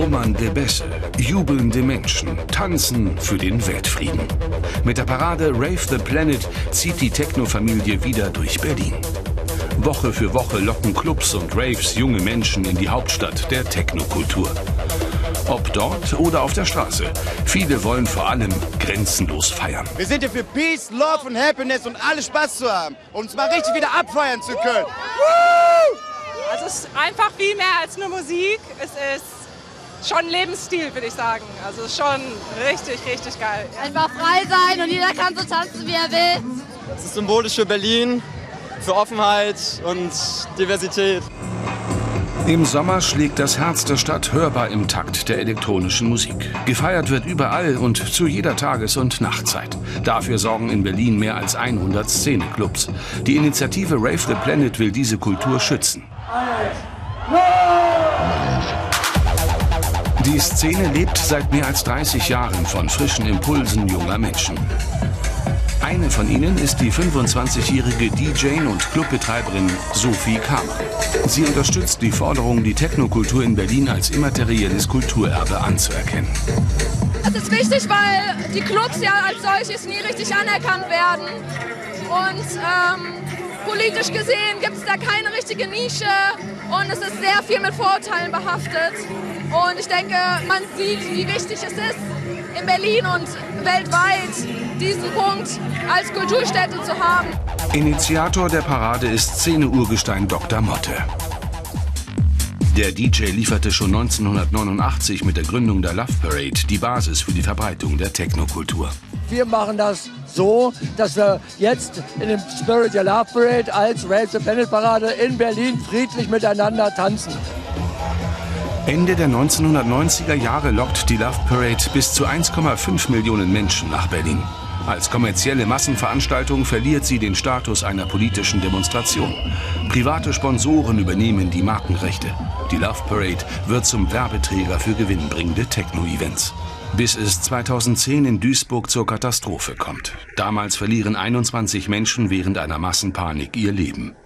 Wummernde Bässe, jubelnde Menschen, tanzen für den Weltfrieden. Mit der Parade Rave the Planet zieht die Techno-Familie wieder durch Berlin. Woche für Woche locken Clubs und Raves junge Menschen in die Hauptstadt der Technokultur. Ob dort oder auf der Straße. Viele wollen vor allem grenzenlos feiern. Wir sind hier für Peace, Love und Happiness und alle Spaß zu haben und uns mal richtig wieder abfeiern zu können. Also es ist einfach viel mehr als nur Musik. Es ist schon Lebensstil, würde ich sagen. Also es ist schon richtig, richtig geil. Einfach frei sein und jeder kann so tanzen, wie er will. Es ist symbolisch für Berlin, für Offenheit und Diversität. Im Sommer schlägt das Herz der Stadt hörbar im Takt der elektronischen Musik. Gefeiert wird überall und zu jeder Tages- und Nachtzeit. Dafür sorgen in Berlin mehr als 100 Szeneclubs. Die Initiative Rave the Planet will diese Kultur schützen. Die Szene lebt seit mehr als 30 Jahren von frischen Impulsen junger Menschen. Eine von ihnen ist die 25-jährige DJ und Clubbetreiberin Sophie Kamer. Sie unterstützt die Forderung, die Technokultur in Berlin als immaterielles Kulturerbe anzuerkennen. Es ist wichtig, weil die Clubs ja als solches nie richtig anerkannt werden. Und ähm, politisch gesehen gibt es da keine richtige Nische und es ist sehr viel mit Vorurteilen behaftet. Und ich denke, man sieht, wie wichtig es ist, in Berlin und weltweit diesen Punkt als Kulturstätte zu haben. Initiator der Parade ist Szene-Urgestein Dr. Motte. Der DJ lieferte schon 1989 mit der Gründung der Love Parade die Basis für die Verbreitung der Technokultur. Wir machen das so, dass wir jetzt in dem Spirit der Love Parade als Rave the Planet Parade in Berlin friedlich miteinander tanzen. Ende der 1990er Jahre lockt die Love Parade bis zu 1,5 Millionen Menschen nach Berlin. Als kommerzielle Massenveranstaltung verliert sie den Status einer politischen Demonstration. Private Sponsoren übernehmen die Markenrechte. Die Love Parade wird zum Werbeträger für gewinnbringende Techno-Events. Bis es 2010 in Duisburg zur Katastrophe kommt. Damals verlieren 21 Menschen während einer Massenpanik ihr Leben.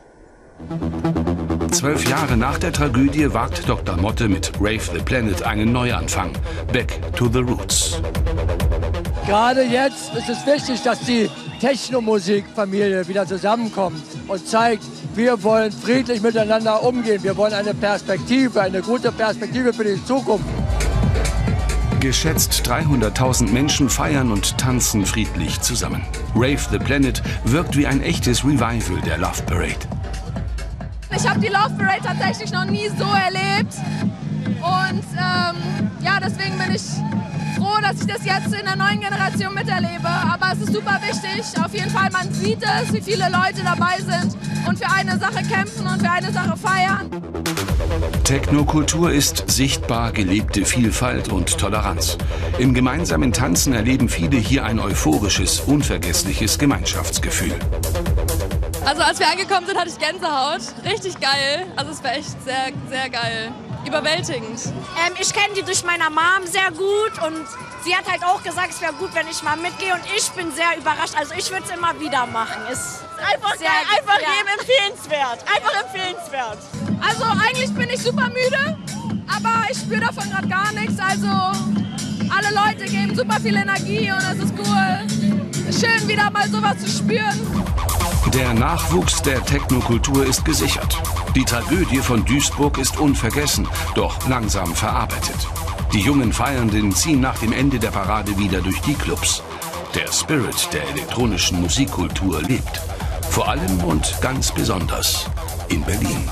Zwölf Jahre nach der Tragödie wagt Dr. Motte mit Rave the Planet einen Neuanfang. Back to the Roots. Gerade jetzt ist es wichtig, dass die Technomusikfamilie wieder zusammenkommt und zeigt, wir wollen friedlich miteinander umgehen. Wir wollen eine Perspektive, eine gute Perspektive für die Zukunft. Geschätzt 300.000 Menschen feiern und tanzen friedlich zusammen. Rave the Planet wirkt wie ein echtes Revival der Love Parade. Ich habe die Love Parade tatsächlich noch nie so erlebt. Und ähm, ja, deswegen bin ich froh, dass ich das jetzt in der neuen Generation miterlebe. Aber es ist super wichtig. Auf jeden Fall, man sieht es, wie viele Leute dabei sind und für eine Sache kämpfen und für eine Sache feiern. Technokultur ist sichtbar gelebte Vielfalt und Toleranz. Im gemeinsamen Tanzen erleben viele hier ein euphorisches, unvergessliches Gemeinschaftsgefühl. Also als wir angekommen sind, hatte ich Gänsehaut. Richtig geil. Also es war echt sehr, sehr geil. Überwältigend. Ähm, ich kenne die durch meine Mom sehr gut und sie hat halt auch gesagt, es wäre gut, wenn ich mal mitgehe und ich bin sehr überrascht. Also ich würde es immer wieder machen. Ist einfach sehr, geil, einfach ja. jedem empfehlenswert. Einfach empfehlenswert. Also eigentlich bin ich super müde, aber ich spüre davon gerade gar nichts. Also alle Leute geben super viel Energie und es ist cool. Schön wieder mal sowas zu spüren. Der Nachwuchs der Technokultur ist gesichert. Die Tragödie von Duisburg ist unvergessen, doch langsam verarbeitet. Die jungen Feiernden ziehen nach dem Ende der Parade wieder durch die Clubs. Der Spirit der elektronischen Musikkultur lebt. Vor allem und ganz besonders in Berlin.